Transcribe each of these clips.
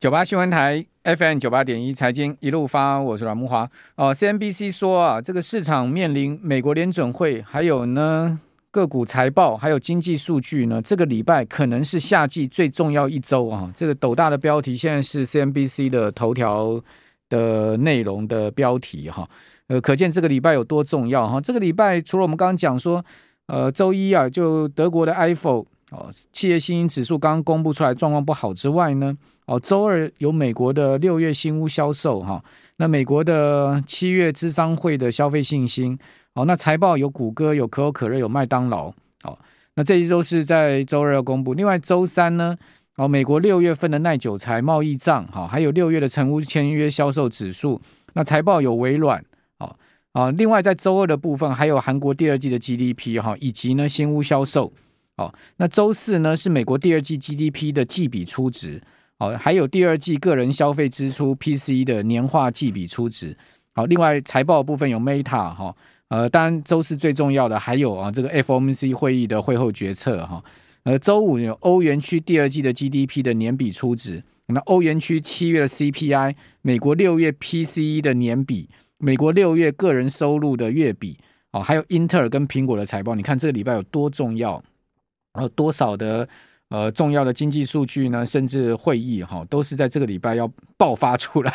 九八新闻台 FM 九八点一财经一路发，我是阮慕华。哦，CNBC 说啊，这个市场面临美国联准会，还有呢个股财报，还有经济数据呢，这个礼拜可能是夏季最重要一周啊。这个斗大的标题现在是 CNBC 的头条的内容的标题哈。呃，可见这个礼拜有多重要哈。这个礼拜除了我们刚刚讲说，呃，周一啊，就德国的 ifo 哦，企业信心指数刚刚公布出来，状况不好之外呢。哦，周二有美国的六月新屋销售哈，那美国的七月咨商会的消费信心，哦，那财报有谷歌、有可口可乐、有麦当劳，哦，那这些都是在周二要公布。另外周三呢，哦，美国六月份的耐久财贸易账，哈，还有六月的成屋签约销售指数，那财报有微软，哦，啊，另外在周二的部分还有韩国第二季的 GDP 哈，以及呢新屋销售，哦，那周四呢是美国第二季 GDP 的季比初值。好，还有第二季个人消费支出 PCE 的年化季比初值。好，另外财报部分有 Meta 哈，呃，当然周四最重要的还有啊，这个 FOMC 会议的会后决策哈。呃，周五有欧元区第二季的 GDP 的年比初值，那欧元区七月的 CPI，美国六月 PCE 的年比，美国六月个人收入的月比，哦，还有英特尔跟苹果的财报，你看这个礼拜有多重要，有多少的。呃，重要的经济数据呢，甚至会议哈，都是在这个礼拜要爆发出来。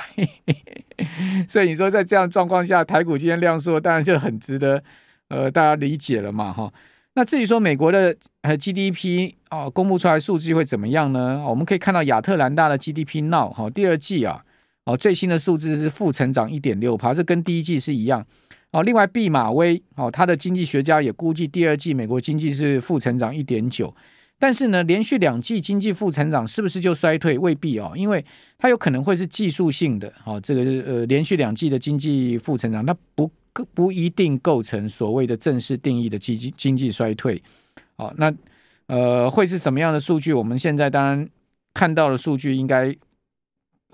所以你说在这样状况下，台股今天量缩，当然就很值得呃大家理解了嘛哈。那至于说美国的呃 GDP 哦，公布出来数据会怎么样呢？我们可以看到亚特兰大的 GDP Now 哈，第二季啊哦最新的数字是负成长一点六趴，这跟第一季是一样哦。另外毕马威哦，他的经济学家也估计第二季美国经济是负成长一点九。但是呢，连续两季经济负成长是不是就衰退？未必哦，因为它有可能会是技术性的哦。这个呃，连续两季的经济负成长，它不不一定构成所谓的正式定义的经济经济衰退。哦，那呃，会是什么样的数据？我们现在当然看到的数据应该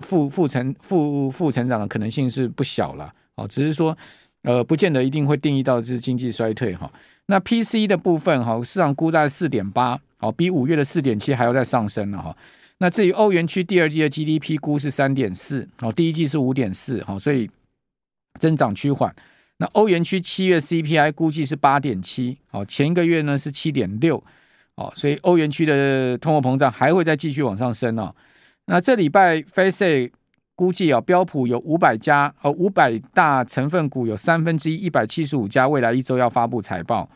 负负成负负成长的可能性是不小了。哦，只是说呃，不见得一定会定义到是经济衰退哈。那 P C 的部分哈，市场估在四点八。好，比五月的四点七还要再上升了哈。那至于欧元区第二季的 GDP 估是三点四，哦，第一季是五点四，好，所以增长趋缓。那欧元区七月 CPI 估计是八点七，好，前一个月呢是七点六，哦，所以欧元区的通货膨胀还会再继续往上升哦。那这礼拜 Face 估计啊，标普有五百家，哦，五百大成分股有三分之一一百七十五家，未来一周要发布财报。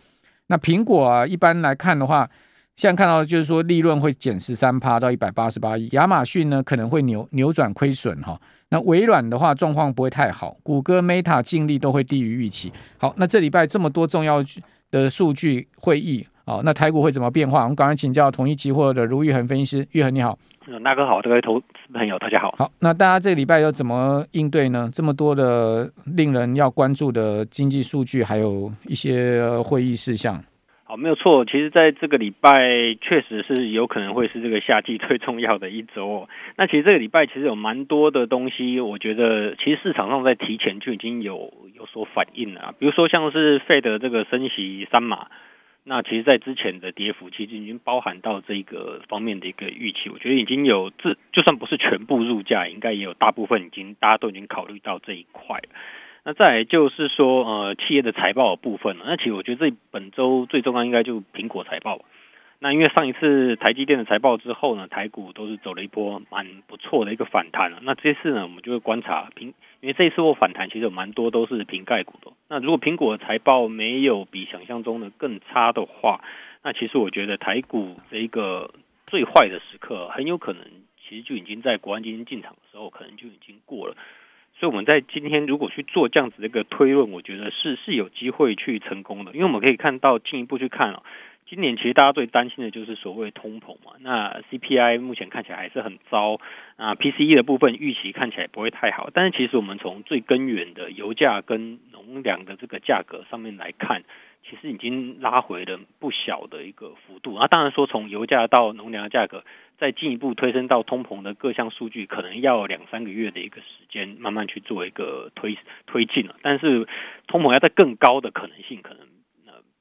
那苹果啊，一般来看的话。现在看到的就是说，利润会减十三趴到一百八十八亿。亚马逊呢可能会扭扭转亏损哈。那微软的话状况不会太好，谷歌、Meta 净利都会低于预期。好，那这礼拜这么多重要的数据会议啊，那台股会怎么变化？我们赶快请教统一期货的卢玉恒分析师，玉恒你好。嗯，大哥好，各位投资朋友大家好。好，那大家这个礼拜要怎么应对呢？这么多的令人要关注的经济数据，还有一些会议事项。好，没有错。其实，在这个礼拜，确实是有可能会是这个夏季最重要的一周。那其实这个礼拜其实有蛮多的东西，我觉得其实市场上在提前就已经有有所反应了。比如说，像是 Fed 的这个升息三码，那其实在之前的跌幅其实已经包含到这个方面的一个预期。我觉得已经有这，就算不是全部入价，应该也有大部分已经大家都已经考虑到这一块。那再来就是说，呃，企业的财报的部分，那其实我觉得这本周最重要应该就是苹果财报。那因为上一次台积电的财报之后呢，台股都是走了一波蛮不错的一个反弹了。那这次呢，我们就会观察苹，因为这一次我反弹其实有蛮多都是苹概股的。那如果苹果的财报没有比想象中的更差的话，那其实我觉得台股这一个最坏的时刻很有可能，其实就已经在国安基金进场的时候可能就已经过了。所以我们在今天如果去做这样子的一个推论，我觉得是是有机会去成功的，因为我们可以看到进一步去看哦，今年其实大家最担心的就是所谓通膨嘛，那 CPI 目前看起来还是很糟啊，PCE 的部分预期看起来不会太好，但是其实我们从最根源的油价跟农粮的这个价格上面来看。其实已经拉回了不小的一个幅度啊，当然说从油价到农粮的价格，再进一步推升到通膨的各项数据，可能要两三个月的一个时间慢慢去做一个推推进了。但是通膨要在更高的可能性，可能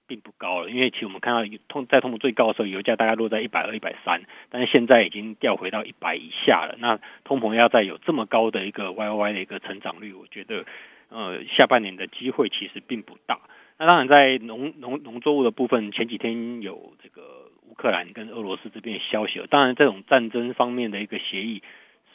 并不高了，因为其实我们看到通在通膨最高的时候，油价大概落在一百二、一百三，但是现在已经掉回到一百以下了。那通膨要再有这么高的一个 Y O Y 的一个成长率，我觉得呃下半年的机会其实并不大。那当然在农农农作物的部分，前几天有这个乌克兰跟俄罗斯这边的消息了。当然这种战争方面的一个协议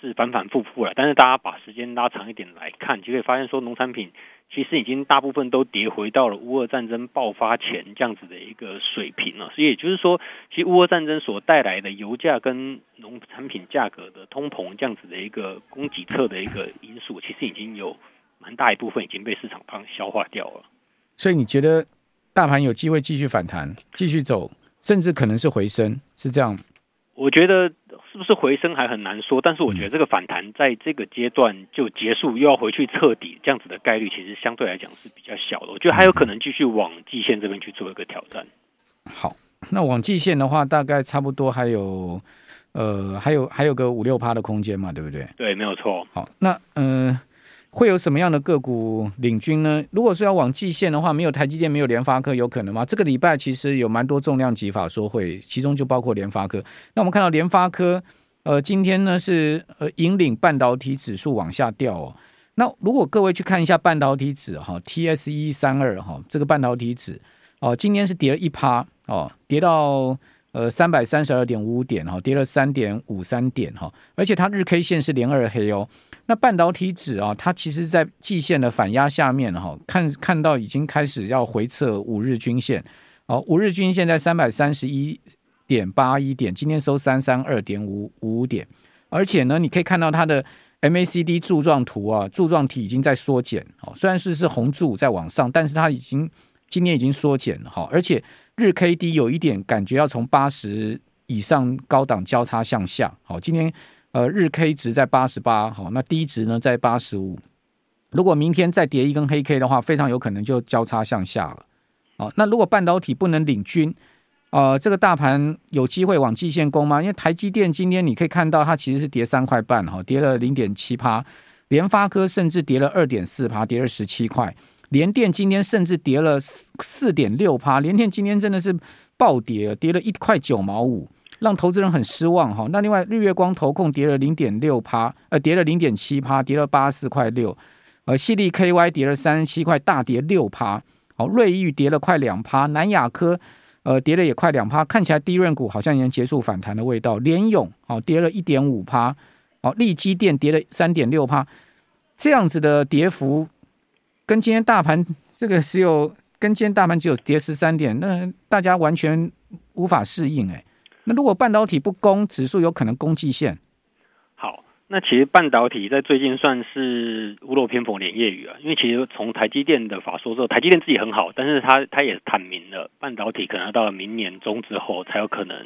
是反反复复了，但是大家把时间拉长一点来看，就可以发现说农产品。其实已经大部分都跌回到了乌俄战争爆发前这样子的一个水平了，所以也就是说，其实乌俄战争所带来的油价跟农产品价格的通膨这样子的一个供给侧的一个因素，其实已经有蛮大一部分已经被市场方消化掉了。所以你觉得大盘有机会继续反弹，继续走，甚至可能是回升，是这样？我觉得。是不是回升还很难说，但是我觉得这个反弹在这个阶段就结束，又要回去彻底，这样子的概率其实相对来讲是比较小的。我觉得还有可能继续往季线这边去做一个挑战。好，那往季线的话，大概差不多还有呃，还有还有个五六趴的空间嘛，对不对？对，没有错。好，那嗯。呃会有什么样的个股领军呢？如果说要往季线的话，没有台积电，没有联发科，有可能吗？这个礼拜其实有蛮多重量级法说会，其中就包括联发科。那我们看到联发科，呃，今天呢是呃引领半导体指数往下掉哦。那如果各位去看一下半导体指哈，TSE 三二哈，这个半导体指哦，今天是跌了一趴哦，跌到呃三百三十二点五五点哈，跌了三点五三点哈，而且它日 K 线是连二黑哦。那半导体指啊，它其实，在季线的反压下面哈，看看到已经开始要回测五日均线，哦，五日均线在三百三十一点八一点，今天收三三二点五五点，而且呢，你可以看到它的 MACD 柱状图啊，柱状体已经在缩减，哦，虽然是是红柱在往上，但是它已经今天已经缩减了哈，而且日 KD 有一点感觉要从八十以上高档交叉向下，好，今天。呃，日 K 值在八十八，好，那低值呢在八十五。如果明天再跌一根黑 K 的话，非常有可能就交叉向下了。哦，那如果半导体不能领军，呃，这个大盘有机会往季线攻吗？因为台积电今天你可以看到它其实是跌三块半，哈，跌了零点七趴。联发科甚至跌了二点四趴，跌了十七块。联电今天甚至跌了四四点六趴，联电今天真的是暴跌，跌了一块九毛五。让投资人很失望哈。那另外，日月光投控跌了零点六趴，呃，跌了零点七趴，跌了八十四块六。呃，矽力 KY 跌了三十七块，大跌六趴。好，瑞昱跌了快两趴，南亚科呃跌了也快两趴。看起来低润股好像已经结束反弹的味道。联咏哦跌了一点五趴，哦，力积电跌了三点六趴。这样子的跌幅，跟今天大盘这个只有跟今天大盘只有跌十三点，那大家完全无法适应哎。那如果半导体不攻，指数有可能攻季线。好，那其实半导体在最近算是屋漏偏逢连夜雨啊，因为其实从台积电的法说之后，台积电自己很好，但是他他也坦明了，半导体可能要到了明年中之后才有可能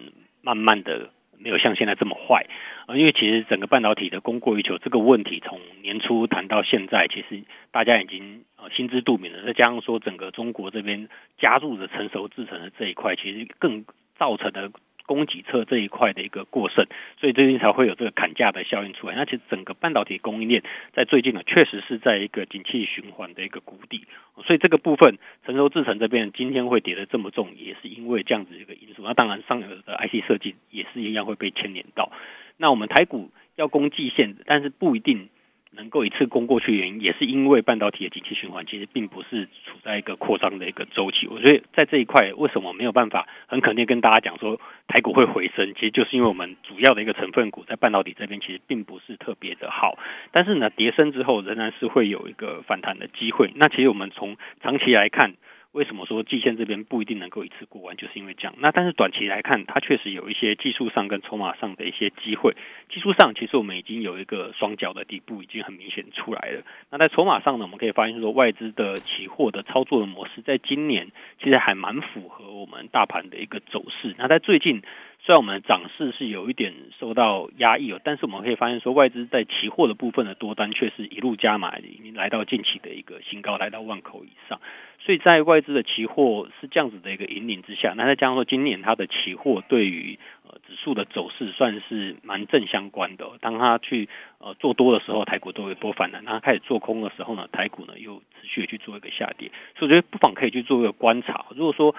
慢慢的没有像现在这么坏啊，因为其实整个半导体的供过于求这个问题，从年初谈到现在，其实大家已经呃心知肚明了。再加上说整个中国这边加入的成熟制程的这一块，其实更造成的。供给侧这一块的一个过剩，所以最近才会有这个砍价的效应出来。那其实整个半导体供应链在最近呢，确实是在一个景气循环的一个谷底。所以这个部分成熟制程这边今天会跌得这么重，也是因为这样子一个因素。那当然上游的 IC 设计也是一样会被牵连到。那我们台股要攻季线，但是不一定。能够一次攻过去，原因也是因为半导体的景气循环其实并不是处在一个扩张的一个周期。我觉得在这一块，为什么没有办法很肯定跟大家讲说台股会回升？其实就是因为我们主要的一个成分股在半导体这边其实并不是特别的好。但是呢，跌升之后仍然是会有一个反弹的机会。那其实我们从长期来看。为什么说季线这边不一定能够一次过完？就是因为这样。那但是短期来看，它确实有一些技术上跟筹码上的一些机会。技术上，其实我们已经有一个双脚的底部已经很明显出来了。那在筹码上呢，我们可以发现说，外资的期货的操作的模式，在今年其实还蛮符合我们大盘的一个走势。那在最近。虽然我们的涨势是有一点受到压抑哦，但是我们可以发现说，外资在期货的部分的多单却是一路加码，已经来到近期的一个新高，来到万口以上。所以在外资的期货是这样子的一个引领之下，那再加上说今年它的期货对于呃指数的走势算是蛮正相关的。当它去呃做多的时候，台股都会多反弹；当它开始做空的时候呢，台股呢又持续的去做一个下跌。所以我觉得不妨可以去做一个观察。如果说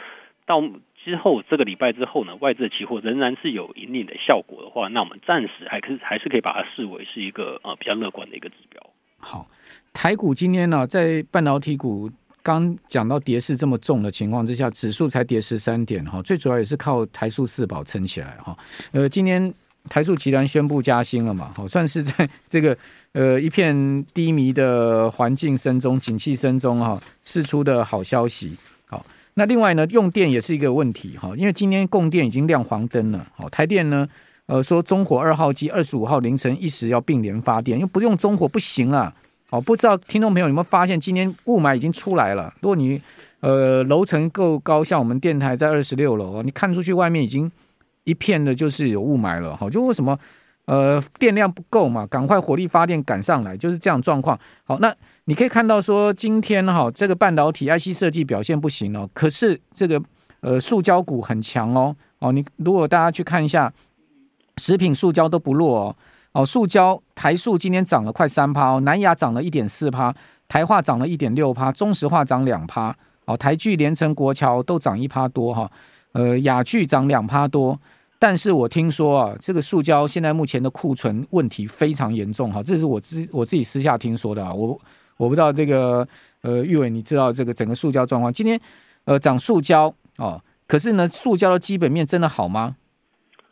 到之后这个礼拜之后呢，外资的期货仍然是有引领的效果的话，那我们暂时还是还是可以把它视为是一个呃比较乐观的一个指标。好，台股今天呢、在半导体股刚讲到跌势这么重的情况之下，指数才跌十三点哈，最主要也是靠台塑四宝撑起来哈。呃，今天台塑集团宣布加薪了嘛，好，算是在这个呃一片低迷的环境声中，景气声中哈，释出的好消息。那另外呢，用电也是一个问题哈，因为今天供电已经亮黄灯了。好，台电呢，呃，说中火二号机二十五号凌晨一时要并联发电，因为不用中火不行了。好，不知道听众朋友有没有发现，今天雾霾已经出来了。如果你呃楼层够高，像我们电台在二十六楼，你看出去外面已经一片的就是有雾霾了。好，就为什么呃电量不够嘛？赶快火力发电赶上来，就是这样状况。好，那。你可以看到说，今天哈这个半导体 IC 设计表现不行哦，可是这个呃塑胶股很强哦哦，你如果大家去看一下，食品塑胶都不弱哦哦，塑胶台塑今天涨了快三趴哦，南亚涨了一点四趴，台化涨了一点六趴，中石化涨两趴哦，台聚、联成、国桥都涨一趴多哈，呃雅聚涨两趴多，但是我听说啊，这个塑胶现在目前的库存问题非常严重哈，这是我自我自己私下听说的啊，我。我不知道这个呃，玉伟，你知道这个整个塑胶状况？今天呃涨塑胶哦，可是呢，塑胶的基本面真的好吗？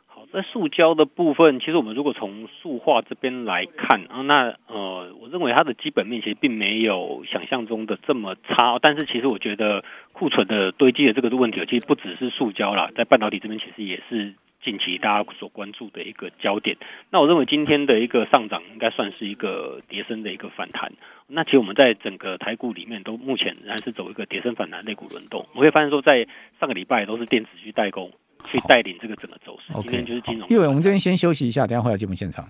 好，在塑胶的部分，其实我们如果从塑化这边来看啊，那呃，我认为它的基本面其实并没有想象中的这么差。但是其实我觉得库存的堆积的这个问题，其实不只是塑胶啦，在半导体这边其实也是。近期大家所关注的一个焦点，那我认为今天的一个上涨应该算是一个跌升的一个反弹。那其实我们在整个台股里面都目前仍然是走一个跌升反弹类股轮动。我会发现说，在上个礼拜都是电子去代工去带领这个整个走势。今天就是金融。因为我们这边先休息一下，等下回来节目现场。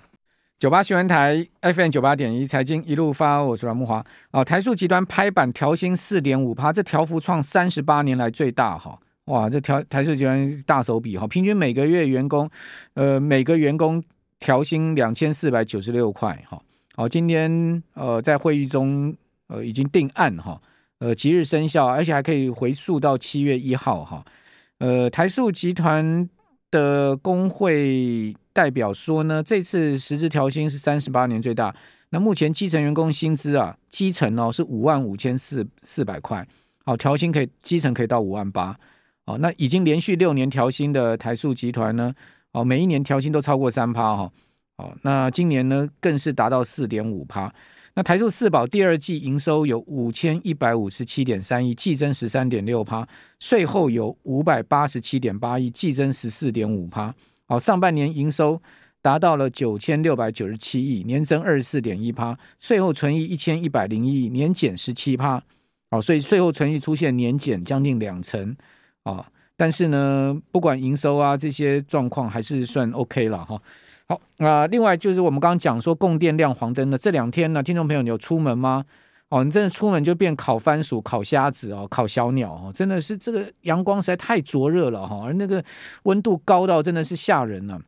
九八新闻台 FM 九八点一财经一路发，我是阮慕华。哦，台塑集团拍板调薪四点五趴，这调幅创三十八年来最大哈。哇，这调台塑集团大手笔哈，平均每个月员工，呃，每个员工调薪两千四百九十六块哈。好，今天呃在会议中呃已经定案哈，呃即日生效，而且还可以回溯到七月一号哈。呃，台塑集团的工会代表说呢，这次实质调薪是三十八年最大。那目前基层员工薪资啊，基层哦是五万五千四四百块，好，调薪可以基层可以到五万八。哦，那已经连续六年调薪的台塑集团呢，哦，每一年调薪都超过三趴哈，哦，那今年呢更是达到四点五趴。那台塑四宝第二季营收有五千一百五十七点三亿，季增十三点六趴，税后有五百八十七点八亿，季增十四点五趴。好，上半年营收达到了九千六百九十七亿，年增二十四点一趴，税后存益一千一百零一亿，年减十七趴。好，所以税后存益出现年减将近两成。啊、但是呢，不管营收啊这些状况还是算 OK 了哈。好啊、另外就是我们刚刚讲说供电亮黄灯的这两天呢，听众朋友你有出门吗？哦，你真的出门就变烤番薯、烤虾子哦，烤小鸟哦，真的是这个阳光实在太灼热了哈，而那个温度高到真的是吓人了。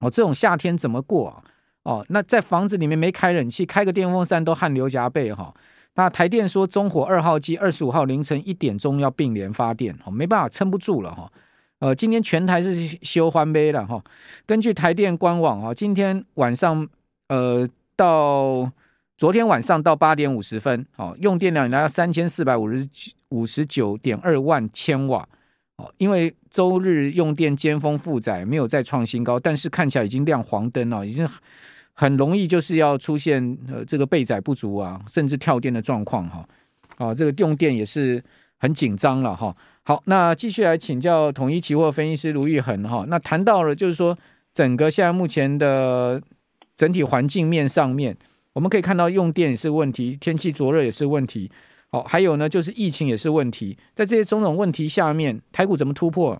哦，这种夏天怎么过啊？哦，那在房子里面没开冷气，开个电风扇都汗流浃背哈。那台电说，中火二号机二十五号凌晨一点钟要并联发电，哦，没办法，撑不住了哈。呃，今天全台是休欢杯了哈。根据台电官网啊，今天晚上呃到昨天晚上到八点五十分，哦，用电量来到三千四百五十五十九点二万千瓦，哦，因为周日用电尖峰负载没有再创新高，但是看起来已经亮黄灯了，已经。很容易就是要出现呃这个备载不足啊，甚至跳电的状况哈，啊这个用电也是很紧张了哈。好，那继续来请教统一期货分析师卢玉恒哈。那谈到了就是说整个现在目前的整体环境面上面，我们可以看到用电也是问题，天气灼热也是问题，好，还有呢就是疫情也是问题，在这些种种问题下面，台股怎么突破？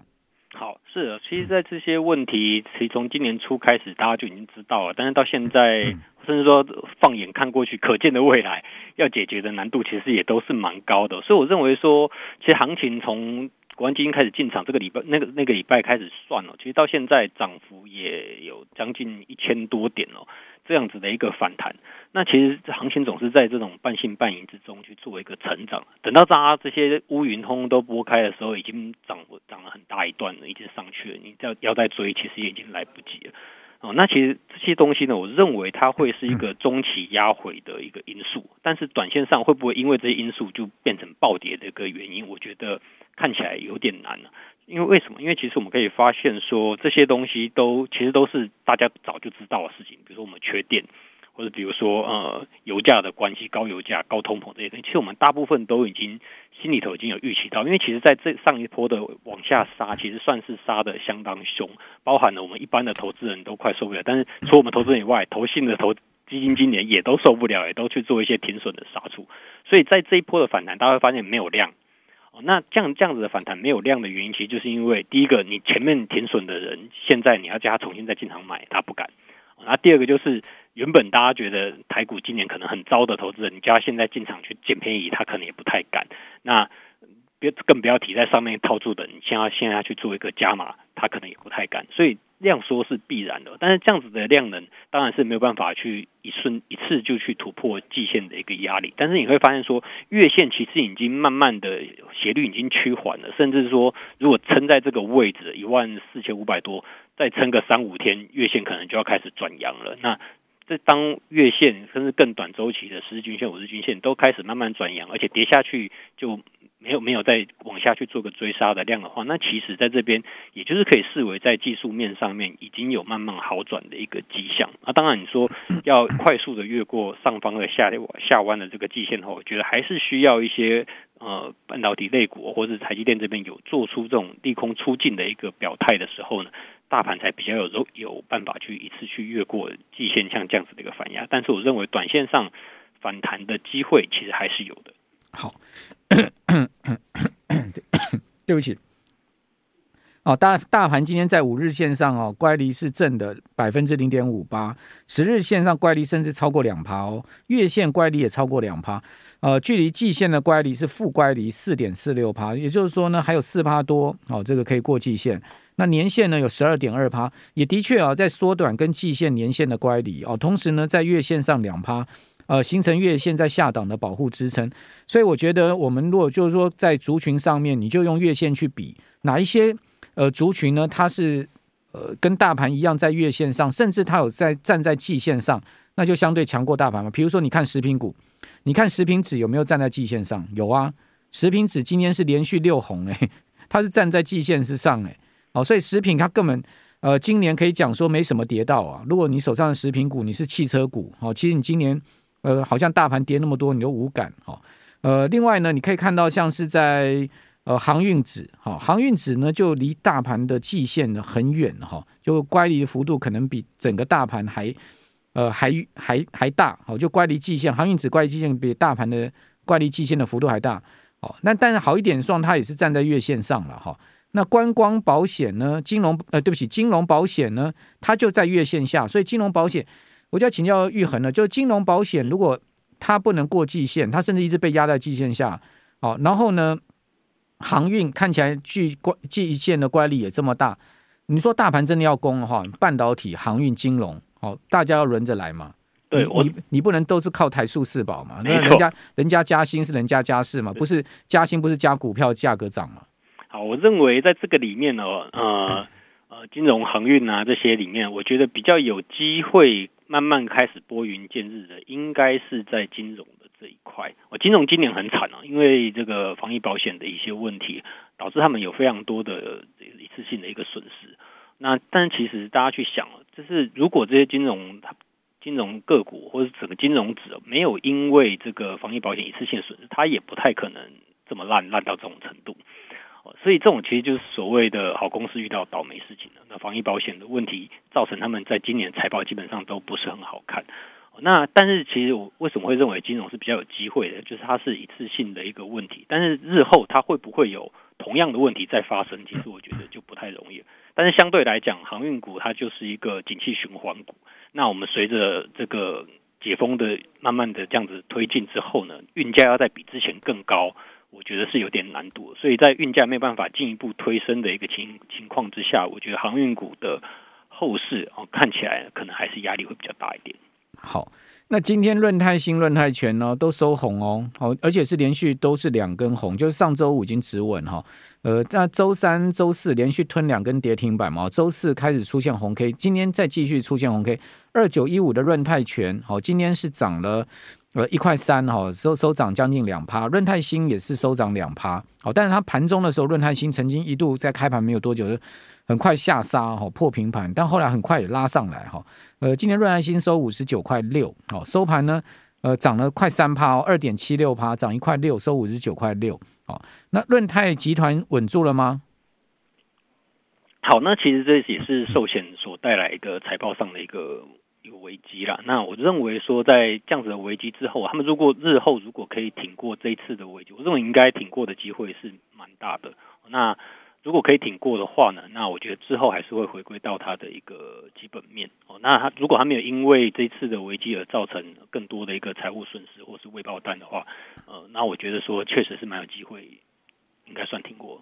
好，是的，其实，在这些问题，其实从今年初开始，大家就已经知道了。但是到现在，嗯、甚至说放眼看过去，可见的未来，要解决的难度，其实也都是蛮高的。所以，我认为说，其实行情从国安基金开始进场，这个礼拜那个那个礼拜开始算了，其实到现在涨幅也有将近一千多点哦。这样子的一个反弹，那其实行情总是在这种半信半疑之中去做一个成长。等到大家这些乌云通都拨开的时候，已经涨涨了很大一段了，已经上去了。你要要再追，其实也已经来不及了。哦，那其实这些东西呢，我认为它会是一个中期压回的一个因素，但是短线上会不会因为这些因素就变成暴跌的一个原因？我觉得看起来有点难了。因为为什么？因为其实我们可以发现说，这些东西都其实都是大家早就知道的事情。比如说我们缺电，或者比如说呃油价的关系，高油价、高通膨这些东西，其实我们大部分都已经心里头已经有预期到。因为其实在这上一波的往下杀，其实算是杀的相当凶，包含了我们一般的投资人都快受不了。但是除我们投资人以外，投信的投基金经理也都受不了，也都去做一些停损的杀出。所以在这一波的反弹，大家会发现没有量。那这样这样子的反弹没有量的原因，其实就是因为第一个，你前面停损的人，现在你要叫他重新再进场买，他不敢。那第二个就是，原本大家觉得台股今年可能很糟的投资人，你叫他现在进场去捡便宜，他可能也不太敢。那别更不要提在上面套住的，你现在现在去做一个加码，他可能也不太敢。所以。量缩是必然的，但是这样子的量能当然是没有办法去一瞬一次就去突破季线的一个压力。但是你会发现说，月线其实已经慢慢的斜率已经趋缓了，甚至说如果撑在这个位置一万四千五百多，再撑个三五天，月线可能就要开始转阳了。那这当月线甚至更短周期的十日均线、五日均线都开始慢慢转阳，而且跌下去就。没有没有再往下去做个追杀的量的话，那其实在这边也就是可以视为在技术面上面已经有慢慢好转的一个迹象。那当然你说要快速的越过上方的下下弯的这个季线后，我觉得还是需要一些呃半导体类股或者是台积电这边有做出这种利空出尽的一个表态的时候呢，大盘才比较有有办法去一次去越过季线像这样子的一个反压。但是我认为短线上反弹的机会其实还是有的。好。对不起，哦，大大盘今天在五日线上哦，乖离是正的百分之零点五八，十日线上乖离甚至超过两趴哦，月线乖离也超过两趴，呃，距离季线的乖离是负乖离四点四六趴，也就是说呢，还有四趴多哦，这个可以过季线。那年线呢有十二点二趴，也的确啊、哦，在缩短跟季线年线的乖离哦，同时呢，在月线上两趴。呃，形成月线在下档的保护支撑，所以我觉得我们如果就是说在族群上面，你就用月线去比哪一些呃族群呢？它是呃跟大盘一样在月线上，甚至它有在站在季线上，那就相对强过大盘嘛。比如说你看食品股，你看食品指有没有站在季线上？有啊，食品指今天是连续六红诶，它是站在季线之上诶。哦，所以食品它根本呃今年可以讲说没什么跌到啊。如果你手上的食品股你是汽车股，哦，其实你今年。呃，好像大盘跌那么多，你都无感哈。呃，另外呢，你可以看到像是在呃航运指，哈，航运指呢就离大盘的季线呢很远哈，就乖离的幅度可能比整个大盘还呃还还还大，好，就乖离季线，航运指乖离季线比大盘的乖离季线的幅度还大，哦，那但是好一点算，它也是站在月线上了哈。那观光保险呢，金融呃，对不起，金融保险呢，它就在月线下，所以金融保险。我就要请教玉恒了，就是金融保险，如果它不能过季线，它甚至一直被压在季线下，哦，然后呢，航运看起来距关季线的乖离也这么大，你说大盘真的要攻的话，半导体、航运、金融，哦，大家要轮着来嘛？对，你我你，你不能都是靠台塑四宝嘛？那人家人家加薪是人家加势嘛？不是加薪不是加股票价格涨嘛？好，我认为在这个里面呢，呃呃，金融、航运啊这些里面，我觉得比较有机会。慢慢开始拨云见日的，应该是在金融的这一块。我金融今年很惨啊，因为这个防疫保险的一些问题，导致他们有非常多的一次性的一个损失。那但其实大家去想，就是如果这些金融它金融个股或者整个金融指没有因为这个防疫保险一次性损失，它也不太可能这么烂烂到这种程度。所以这种其实就是所谓的好公司遇到倒霉事情了。那防疫保险的问题造成他们在今年财报基本上都不是很好看。那但是其实我为什么会认为金融是比较有机会的？就是它是一次性的一个问题，但是日后它会不会有同样的问题再发生？其实我觉得就不太容易。但是相对来讲，航运股它就是一个景气循环股。那我们随着这个解封的慢慢的这样子推进之后呢，运价要再比之前更高，我觉得是有点难度。所以在运价没办法进一步推升的一个情情况之下，我觉得航运股的后市哦看起来可能还是压力会比较大一点。好，那今天润泰新、润泰全呢都收红哦，好，而且是连续都是两根红，就是上周五已经止稳哈，呃，那周三、周四连续吞两根跌停板嘛，周四开始出现红 K，今天再继续出现红 K，二九一五的润泰全，好，今天是涨了呃一块三哈，收收涨将近两趴，润泰新也是收涨两趴，好，但是它盘中的时候，润泰新曾经一度在开盘没有多久就很快下杀哈，破平盘，但后来很快也拉上来哈。呃，今天润泰新收五十九块六，好，收盘呢，呃，涨了快三趴，二点七六趴，涨一块六，收五十九块六，好，那润泰集团稳住了吗？好，那其实这也是寿险所带来一个财报上的一个一个危机啦。那我认为说，在这样子的危机之后，他们如果日后如果可以挺过这一次的危机，我认为应该挺过的机会是蛮大的。那如果可以挺过的话呢，那我觉得之后还是会回归到它的一个基本面哦。那它如果它没有因为这次的危机而造成更多的一个财务损失或是未爆弹的话，呃，那我觉得说确实是蛮有机会，应该算挺过，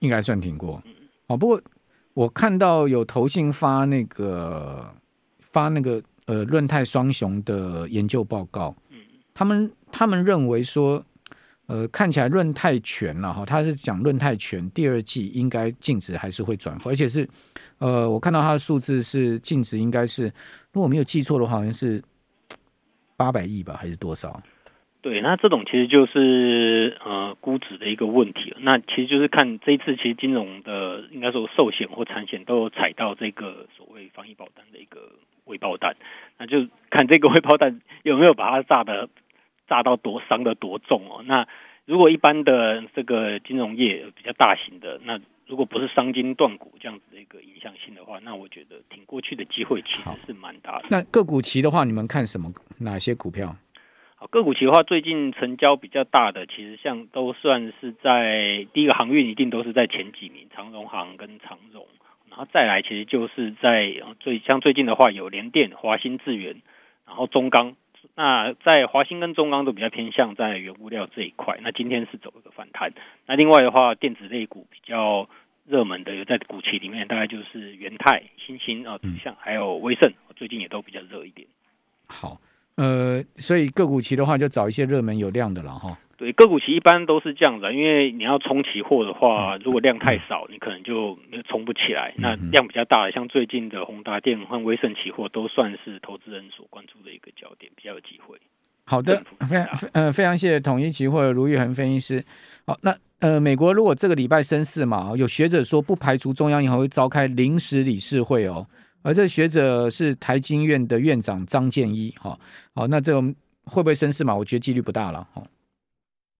应该算挺过。嗯，哦，不过我看到有投信发那个发那个呃润泰双雄的研究报告，他们他们认为说。呃，看起来润泰全了哈，他是讲润泰全第二季应该净值还是会转负，而且是，呃，我看到他的数字是净值应该是，如果没有记错的话，好像是八百亿吧，还是多少？对，那这种其实就是呃估值的一个问题。那其实就是看这一次，其实金融的应该说寿险或产险都有踩到这个所谓防疫保单的一个未爆弹，那就看这个未爆弹有没有把它炸的。炸到多伤的多重哦？那如果一般的这个金融业比较大型的，那如果不是伤筋断骨这样子的一个影响性的话，那我觉得挺过去的机会其实是蛮大的。那个股期的话，你们看什么？哪些股票？好，个股期的话，最近成交比较大的，其实像都算是在第一个航运，一定都是在前几名，长荣航跟长荣，然后再来其实就是在最像最近的话，有联电、华新智源，然后中钢。那在华兴跟中钢都比较偏向在原物料这一块，那今天是走一个反弹。那另外的话，电子类股比较热门的，有在股期里面，大概就是元泰、新兴啊，像还有威盛，最近也都比较热一点。好，呃，所以个股期的话，就找一些热门有量的了哈。对，个股期一般都是这样子，因为你要冲期货的话，如果量太少，你可能就冲不起来。那量比较大的，像最近的宏达电和威盛期货，都算是投资人所关注的一个焦点，比较有机会。好的，非常呃非常谢谢统一期货卢玉恒分析师。好，那呃美国如果这个礼拜升四嘛，有学者说不排除中央银行会召开临时理事会哦，而这学者是台经院的院长张建一。好，好，那这种会不会升四嘛？我觉得几率不大了。好。